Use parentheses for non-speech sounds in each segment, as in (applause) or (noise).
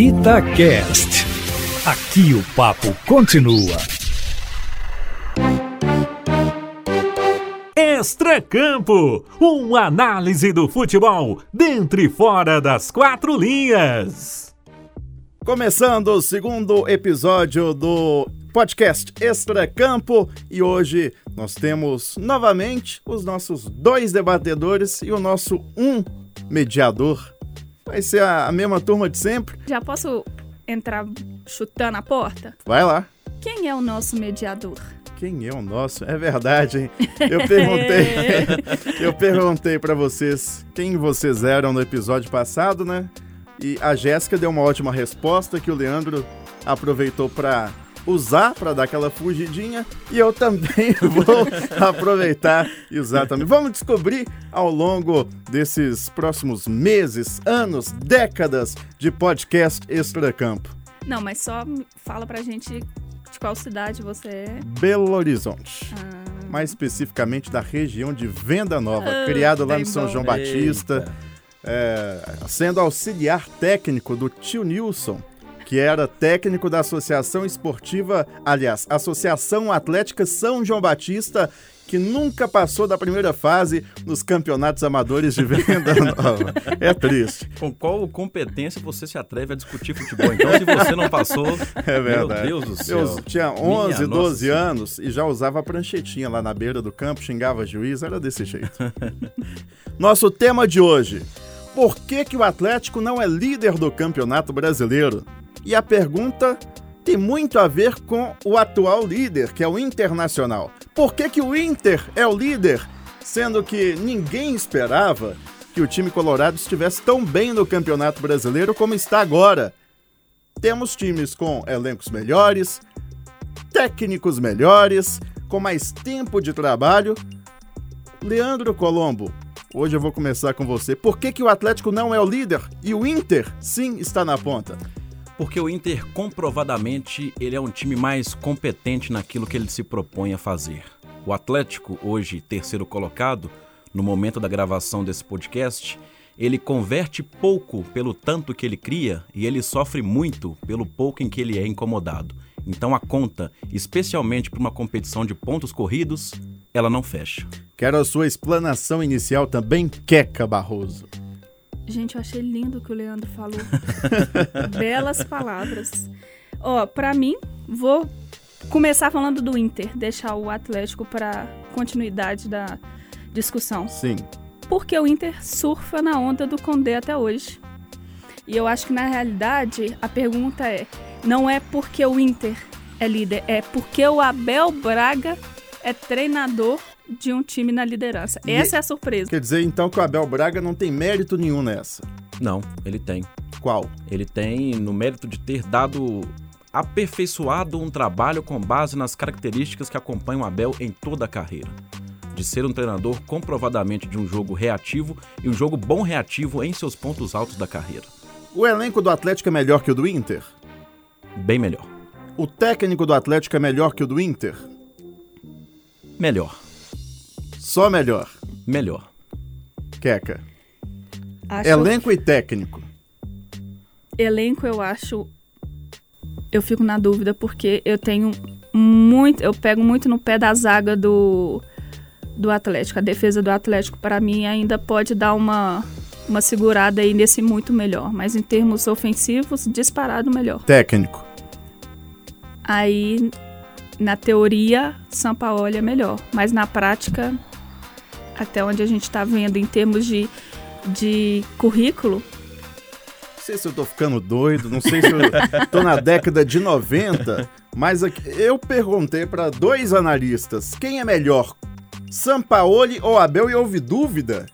Itacast. Aqui o papo continua. Extracampo, uma análise do futebol dentro e fora das quatro linhas. Começando o segundo episódio do podcast Extra Campo e hoje nós temos novamente os nossos dois debatedores e o nosso um mediador. Vai ser a, a mesma turma de sempre? Já posso entrar chutando a porta? Vai lá. Quem é o nosso mediador? Quem é o nosso? É verdade, hein? Eu perguntei, (laughs) eu perguntei para vocês quem vocês eram no episódio passado, né? E a Jéssica deu uma ótima resposta que o Leandro aproveitou para usar para dar aquela fugidinha e eu também (laughs) vou aproveitar e usar também. Vamos descobrir ao longo desses próximos meses, anos, décadas de podcast Extracampo. Não, mas só fala pra gente de qual cidade você é. Belo Horizonte. Ah, Mais especificamente da região de Venda Nova, Ah, criado lá no São bom. João Batista, é, sendo auxiliar técnico do tio Nilson, que era técnico da Associação Esportiva, aliás, Associação Atlética São João Batista, que nunca passou da primeira fase nos campeonatos amadores de Venda (laughs) Nova. É triste, Com qual competência você se atreve a discutir futebol? Então, se você não passou, (laughs) é verdade. meu Deus do céu. Eu tinha 11, Minha 12 nossa senhora. anos e já usava pranchetinha lá na beira do campo, xingava juiz, era desse jeito. (laughs) Nosso tema de hoje: Por que, que o Atlético não é líder do Campeonato Brasileiro? E a pergunta tem muito a ver com o atual líder, que é o Internacional. Por que, que o Inter é o líder, sendo que ninguém esperava que o time colorado estivesse tão bem no Campeonato Brasileiro como está agora? Temos times com elencos melhores, técnicos melhores, com mais tempo de trabalho. Leandro Colombo, hoje eu vou começar com você. Por que, que o Atlético não é o líder e o Inter sim está na ponta? Porque o Inter, comprovadamente, ele é um time mais competente naquilo que ele se propõe a fazer. O Atlético, hoje terceiro colocado, no momento da gravação desse podcast, ele converte pouco pelo tanto que ele cria e ele sofre muito pelo pouco em que ele é incomodado. Então a conta, especialmente para uma competição de pontos corridos, ela não fecha. Quero a sua explanação inicial também, Queca Barroso. Gente, eu achei lindo o que o Leandro falou. (laughs) Belas palavras. Ó, pra mim, vou começar falando do Inter, deixar o Atlético para continuidade da discussão. Sim. Porque o Inter surfa na onda do Condé até hoje. E eu acho que na realidade a pergunta é: não é porque o Inter é líder, é porque o Abel Braga é treinador de um time na liderança. E- Essa é a surpresa. Quer dizer então que o Abel Braga não tem mérito nenhum nessa. Não, ele tem. Qual? Ele tem no mérito de ter dado aperfeiçoado um trabalho com base nas características que acompanham o Abel em toda a carreira. De ser um treinador comprovadamente de um jogo reativo e um jogo bom reativo em seus pontos altos da carreira. O elenco do Atlético é melhor que o do Inter? Bem melhor. O técnico do Atlético é melhor que o do Inter? Melhor. Só melhor. Melhor. Queca. Acho- Elenco e técnico. elenco eu acho eu fico na dúvida porque eu tenho muito eu pego muito no pé da zaga do do Atlético a defesa do Atlético para mim ainda pode dar uma uma segurada aí nesse muito melhor mas em termos ofensivos disparado melhor Técnico. aí na teoria Sampaoli é melhor mas na prática até onde a gente está vendo em termos de de currículo Não sei se eu tô ficando doido, não sei se eu tô na década de 90, mas eu perguntei para dois analistas quem é melhor, Sampaoli ou Abel, e houve dúvida.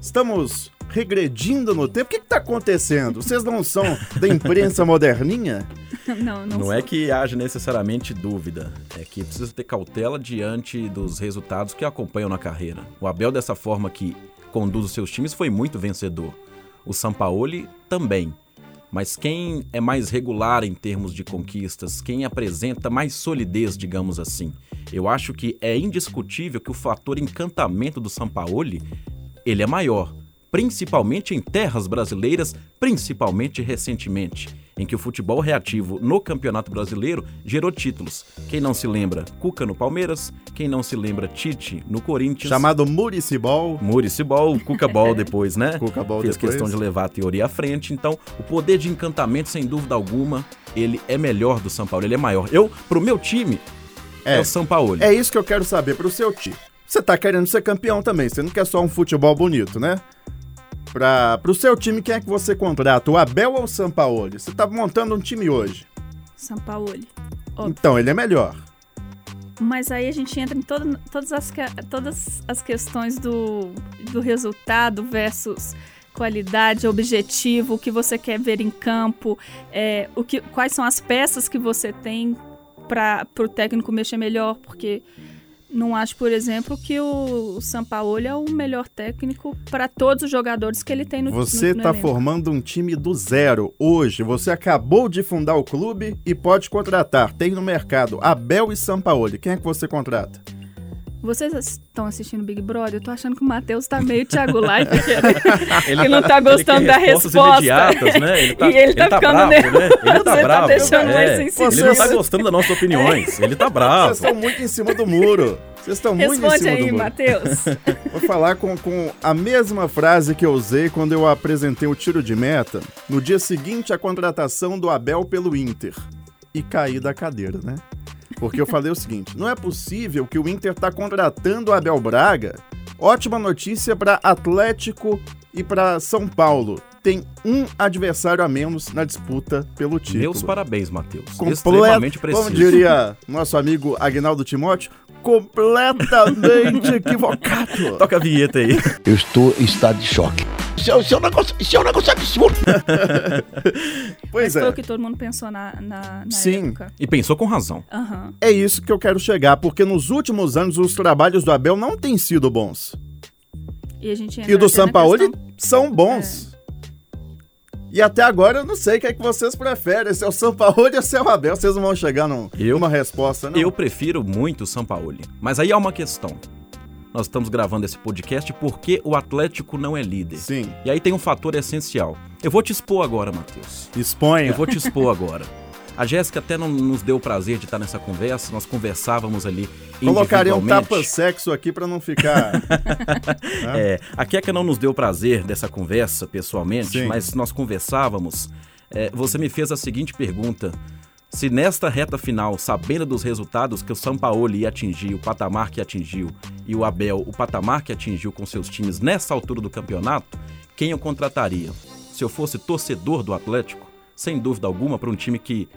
Estamos regredindo no tempo. O que, que tá acontecendo? Vocês não são da imprensa moderninha? (laughs) não não, Não, sou. é que haja necessariamente dúvida, é que precisa ter cautela diante dos resultados que acompanham na carreira. O Abel, dessa forma que conduz os seus times, foi muito vencedor. O Sampaoli também. Mas quem é mais regular em termos de conquistas, quem apresenta mais solidez, digamos assim, eu acho que é indiscutível que o fator encantamento do Sampaoli, ele é maior, principalmente em terras brasileiras, principalmente recentemente. Em que o futebol reativo no Campeonato Brasileiro gerou títulos. Quem não se lembra, Cuca no Palmeiras, quem não se lembra, Tite no Corinthians. Chamado Muricibol. Muricibol, Cuca Ball (laughs) depois, né? Cuca Ball Fez depois. questão de levar a teoria à frente. Então, o poder de encantamento, sem dúvida alguma, ele é melhor do São Paulo, ele é maior. Eu, pro meu time, é, É. o São Paulo. É isso que eu quero saber pro seu time. Você tá querendo ser campeão também, você não quer só um futebol bonito, né? Pra, pro seu time, quem é que você contrata? O Abel ou o Sampaoli? Você tá montando um time hoje. Sampaoli. Óbvio. Então, ele é melhor. Mas aí a gente entra em todo- todas, as, todas as questões do, do resultado versus qualidade, objetivo, o que você quer ver em campo, é, o que, quais são as peças que você tem para o técnico mexer melhor, porque não acho, por exemplo, que o Sampaoli é o melhor técnico para todos os jogadores que ele tem no Você tá elenco. formando um time do zero. Hoje, você acabou de fundar o clube e pode contratar. Tem no mercado Abel e Sampaoli. Quem é que você contrata? Vocês estão assistindo Big Brother? Eu tô achando que o Matheus tá meio Thiago Life aqui. (laughs) Ele, Ele não tá gostando quer da resposta. imediatas, né? Ele tá, (laughs) E ele tá ficando bravo, nervoso. né? Ele tá Você tá bravo. deixando é. mais sensível. Ele não tá gostando das nossas opiniões. Ele tá bravo. Vocês estão muito em cima do muro. Vocês estão muito em Responde cima do aí, muro. Matheus. (laughs) Vou falar com, com a mesma frase que eu usei quando eu apresentei o tiro de meta no dia seguinte à contratação do Abel pelo Inter. E caí da cadeira, né? Porque eu falei o seguinte: não é possível que o Inter tá contratando o Abel Braga. Ótima notícia para Atlético e para São Paulo. Tem um adversário a menos na disputa pelo título. Meus parabéns, Matheus. Completo, Extremamente preciso. como diria nosso amigo Agnaldo Timóteo, completamente (laughs) equivocado. Toca a vinheta aí. Eu estou em estado de choque. Isso é, isso é um negócio, isso é um negócio absurdo. (laughs) Pois Foi é. o que todo mundo pensou na, na, na Sim. época. E pensou com razão. Aham. É isso que eu quero chegar, porque nos últimos anos os trabalhos do Abel não têm sido bons. E a gente E do Sampaoli questão- são bons. E até agora eu não sei o que é que vocês preferem, se é o Sampaoli ou se é o Abel. Vocês não vão chegar num, Eu- numa resposta, não? Eu prefiro muito o Sampaoli. Mas aí há uma questão. Nós estamos gravando esse podcast porque o Atlético não é líder. Sim. E aí tem um fator essencial. Eu vou te expor agora, Matheus. Exponha. Eu vou te expor agora. (laughs) A Jéssica até não nos deu o prazer de estar nessa conversa, nós conversávamos ali Colocaria um tapa-sexo aqui pra não ficar... (laughs) É, a Keka não nos deu o prazer dessa conversa pessoalmente, Sim. mas nós conversávamos. é, você me fez a seguinte pergunta: se nesta reta final, sabendo dos resultados que o São Paulo ia atingir, o patamar que atingiu, e o Abel, o patamar que atingiu com seus times nessa altura do campeonato, quem eu contrataria? Se eu fosse torcedor do Atlético, sem dúvida alguma, para um time que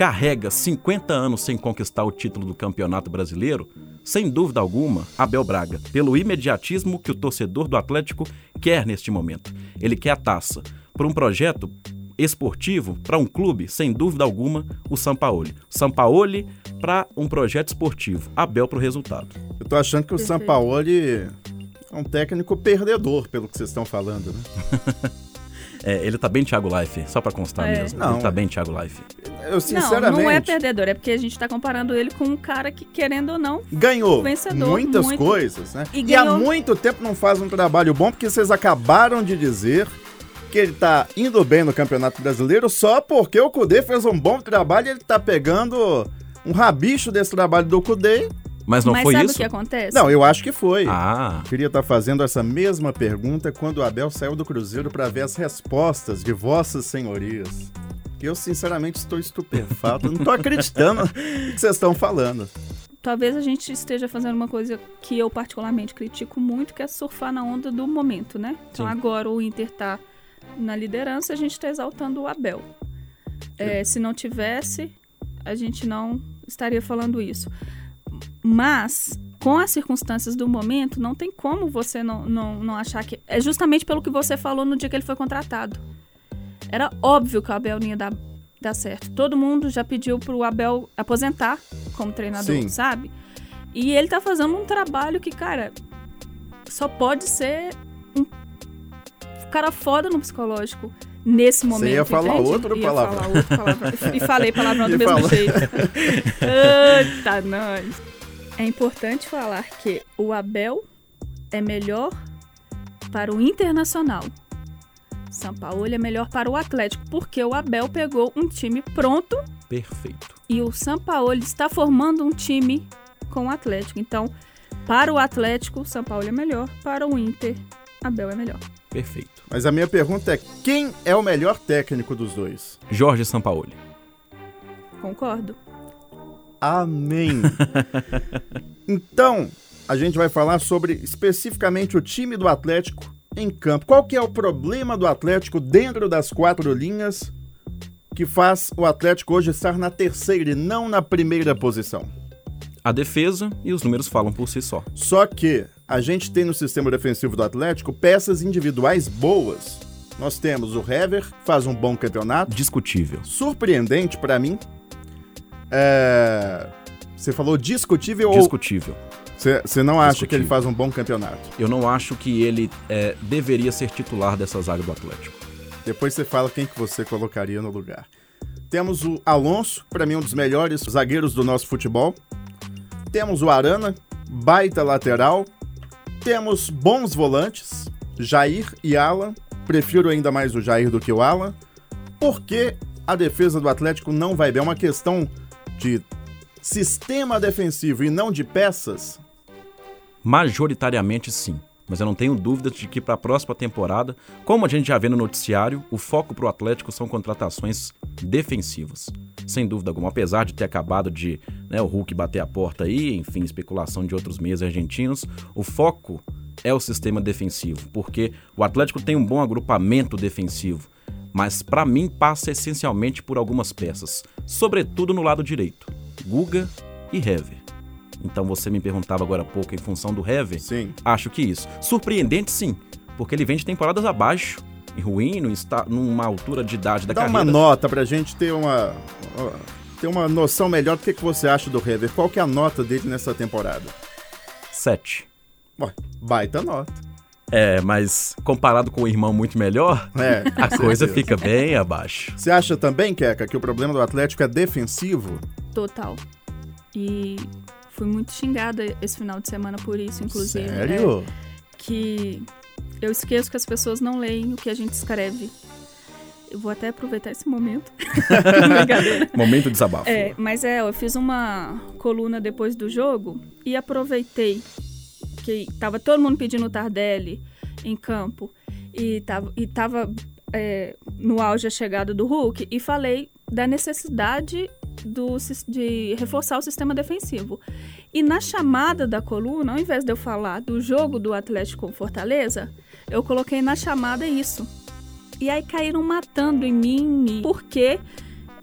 carrega 50 anos sem conquistar o título do Campeonato Brasileiro, sem dúvida alguma, Abel Braga, pelo imediatismo que o torcedor do Atlético quer neste momento. Ele quer a taça. Por um projeto esportivo, para um clube, sem dúvida alguma, o Sampaoli. Sampaoli para um projeto esportivo, Abel para o resultado. Eu tô achando que o Perfeito. Sampaoli é um técnico perdedor, pelo que vocês estão falando, né? (laughs) É, ele tá bem Thiago Life, só para constar É. mesmo. Não. Ele tá bem Thiago Life. Eu, Não, sinceramente... não é perdedor, é porque a gente tá comparando ele com um cara que, querendo ou não, ganhou Vencedor, muitas muito. coisas, né? E E, há muito tempo não faz um trabalho bom, porque vocês acabaram de dizer que ele tá indo bem no Campeonato Brasileiro só porque o Cudê fez um bom trabalho e ele tá pegando um rabicho desse trabalho do Cudê. Mas não mas foi sabe isso? o que acontece? Não, eu acho que foi. Ah, Queria estar fazendo essa mesma pergunta quando o Abel saiu do Cruzeiro para ver as respostas de vossas senhorias. Que eu, sinceramente, estou estupefato. Não estou acreditando (laughs) no que vocês estão falando. Talvez a gente esteja fazendo uma coisa que eu particularmente critico muito, que é surfar na onda do momento, né? Então Sim. agora o Inter tá na liderança, a gente tá exaltando o Abel. É, se não tivesse, a gente não estaria falando isso. Mas, com as circunstâncias do momento, não tem como você não, não, não achar que. É justamente pelo que você falou no dia que ele foi contratado. Era óbvio que o Abel não ia dar, dar certo. Todo mundo já pediu pro Abel aposentar como treinador, Sim. sabe? E ele tá fazendo um trabalho que, cara, só pode ser um cara foda no psicológico nesse momento. ia falar entende? outro Ia palavrão. falar outro palavrão. E falei palavrão do (laughs) mesmo jeito. (laughs) Eita, nós. É importante falar que o Abel é melhor para o internacional. São Paulo é melhor para o Atlético, porque o Abel pegou um time pronto Perfeito. e o São Paulo está formando um time com o Atlético. Então, para o Atlético, o São Paulo é melhor, para o Inter, Abel é melhor. Perfeito. Mas a minha pergunta é: quem é o melhor técnico dos dois? Jorge Sampaoli. Concordo. Amém. (laughs) então, a gente vai falar sobre especificamente o time do Atlético em campo. Qual que é o problema do Atlético dentro das quatro linhas que faz o Atlético hoje estar na terceira e não na primeira posição? A defesa e os números falam por si só. Só que a gente tem no sistema defensivo do Atlético peças individuais boas. Nós temos o Hever, faz um bom campeonato. Discutível. Surpreendente pra mim. É... Você falou discutível ou Discutível. você não acha que Discutível. ele faz um bom campeonato? Eu não acho que ele é, deveria ser titular dessa zaga do Atlético. Depois você fala quem que você colocaria no lugar. Temos o Alonso, pra mim um dos melhores zagueiros do nosso futebol. Temos o Arana, baita lateral. Temos bons volantes, Jair e Alan. Prefiro ainda mais o Jair do que o Alan. Por que a defesa do Atlético não vai bem? É uma questão de sistema defensivo e não de peças? Majoritariamente sim. Mas eu não tenho dúvidas de que para a próxima temporada, como a gente já vê no noticiário, o foco para o Atlético são contratações defensivas. Sem dúvida alguma, apesar de ter acabado de né, o Hulk bater a porta aí, enfim, especulação de outros meios argentinos, o foco é o sistema defensivo, porque o Atlético tem um bom agrupamento defensivo, mas para mim passa essencialmente por algumas peças, sobretudo no lado direito, Guga e Hever. Então você me perguntava agora há pouco em função do Hever, Sim. Acho que isso. Surpreendente, sim, porque ele vem de temporadas abaixo e ruim, não está numa altura de idade da Dá uma carreira. nota pra gente ter uma, ter uma noção melhor do que, que você acha do Hever. Qual que é a nota dele nessa temporada? Sete. Ué, baita nota. É, mas comparado com o irmão muito melhor, É, a coisa certeza. fica bem abaixo. Você acha também, Keka, que o problema do Atlético é defensivo? Total. E fui muito xingada esse final de semana por isso, inclusive. né? Sério? que eu esqueço que as pessoas não leem o que a gente escreve. Eu vou até aproveitar esse momento. (laughs) Momento de desabafo. É, mas é, eu fiz uma coluna depois do jogo e aproveitei que tava todo mundo pedindo o Tardelli em campo e tava, e tava é, no auge a chegada do Hulk e falei da necessidade do, de reforçar o sistema defensivo. E na chamada da coluna, ao invés de eu falar do jogo do Atlético com Fortaleza, eu coloquei na chamada isso. E aí caíram matando em mim, porque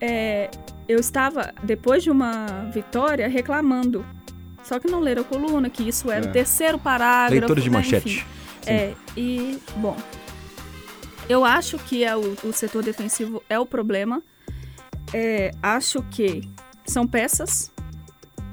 é, eu estava, depois de uma vitória, reclamando. Só que não leram a coluna, que isso era É. o terceiro parágrafo. Leitores de né, manchete. enfim. É, e, bom, eu acho que é o, o setor defensivo é o problema. É, acho que são peças.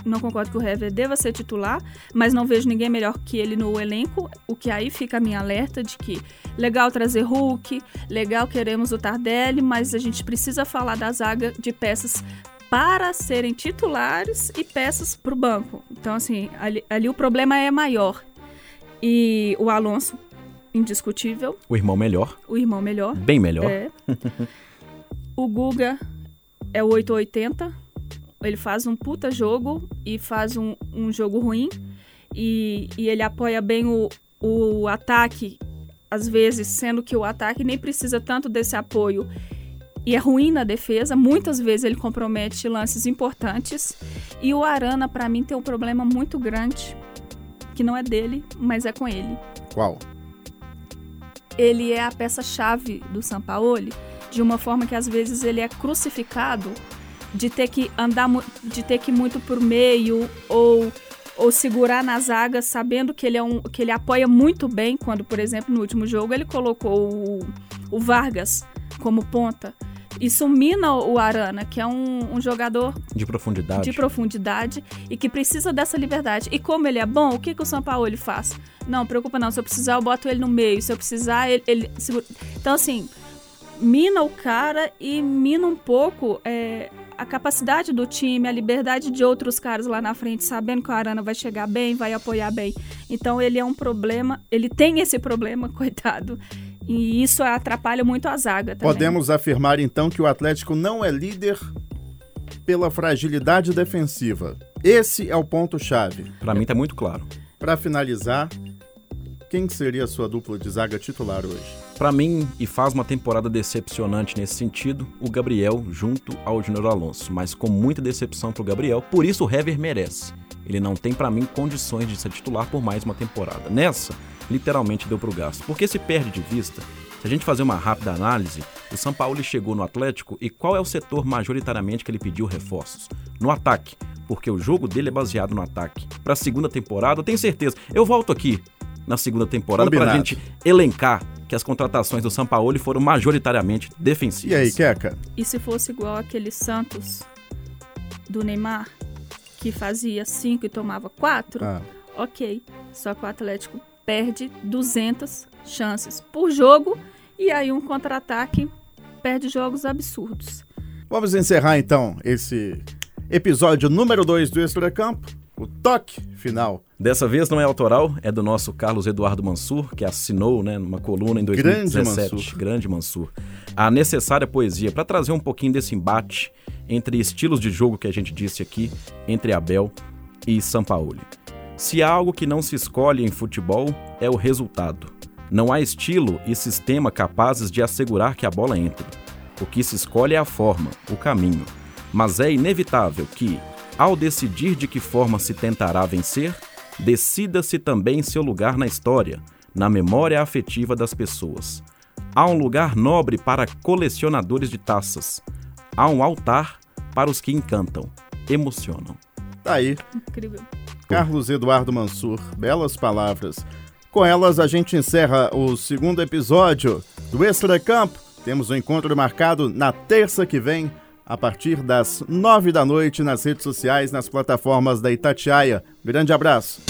Não concordo que o Hever deva ser titular, mas não vejo ninguém melhor que ele no elenco. O que aí fica a minha alerta de que legal trazer Hulk, legal queremos o Tardelli, mas a gente precisa falar da zaga de peças para serem titulares e peças para o banco. Então, assim, ali, ali o problema é maior. E o Alonso, indiscutível, O irmão melhor, o irmão melhor. bem melhor. É. o Guga é o 880. Ele faz um puta jogo e faz um, um jogo ruim. E, e ele apoia bem o, o ataque, às vezes, sendo que o ataque nem precisa tanto desse apoio. E é ruim na defesa. Muitas vezes ele compromete lances importantes. E o Arana, pra mim, tem um problema muito grande. Que não é dele, mas é com ele Qual? ele é a peça-chave do Sampaoli de uma forma que às vezes ele é crucificado de ter que andar de ter que ir muito por meio ou ou segurar na zaga sabendo que ele é um que ele apoia muito bem quando por exemplo no último jogo ele colocou o, o Vargas como ponta isso mina o Arana que é um, um jogador De profundidade. de profundidade e que precisa dessa liberdade. E como ele é bom, o que, que o Sampaoli faz? Não, preocupa não, se eu precisar eu boto ele no meio, se eu precisar ele... ele. Então assim, mina o cara e mina um pouco é, a capacidade do time, a liberdade de outros caras lá na frente, sabendo que o Arana vai chegar bem, vai apoiar bem. Então ele é um problema, ele tem esse problema, (laughs) coitado. E isso atrapalha muito a zaga também. Podemos afirmar então que o Atlético não é líder pela fragilidade defensiva. Esse é o ponto-chave. Para mim tá muito claro. Para finalizar, quem seria a sua dupla de zaga titular hoje? Para mim, e faz uma temporada decepcionante nesse sentido, o Gabriel junto ao Júnior Alonso, mas com muita decepção pro Gabriel, por isso o Hever merece. Ele não tem para mim condições de ser titular por mais uma temporada. Nessa, literalmente deu pro gasto. Porque se perde de vista, se a gente fazer uma rápida análise, o São Paulo chegou no Atlético e qual é o setor majoritariamente que ele pediu reforços? No ataque, porque o jogo dele é baseado no ataque. Para a segunda temporada, eu tenho certeza. Eu volto aqui na segunda temporada para a gente elencar que as contratações do Sampaoli foram majoritariamente defensivas. E aí, Queca? E se fosse igual aquele Santos do Neymar, que fazia cinco e tomava quatro, ah. ok. Só que o Atlético perde 200 chances por jogo e aí um contra-ataque perde jogos absurdos. Vamos encerrar então esse episódio número 2 do Extra Campo o toque final. Dessa vez não é autoral, é do nosso Carlos Eduardo Mansur, que assinou né, numa coluna em 2017. Grande Mansur. Grande Mansur. A necessária poesia para trazer um pouquinho desse embate entre estilos de jogo que a gente disse aqui, entre Abel e Sampaoli. Se há algo que não se escolhe em futebol, é o resultado. Não há estilo e sistema capazes de assegurar que a bola entre. O que se escolhe é a forma, o caminho. Mas é inevitável que, ao decidir de que forma se tentará vencer, decida-se também seu lugar na história, na memória afetiva das pessoas. Há um lugar nobre para colecionadores de taças. Há um altar para os que encantam, emocionam. Tá aí. Incrível. Carlos Eduardo Mansur, belas palavras. Com elas a gente encerra o segundo episódio do Extra Campo. Temos um encontro marcado na terça que vem a partir das nove da noite nas redes sociais, nas plataformas da Itatiaia. Grande abraço.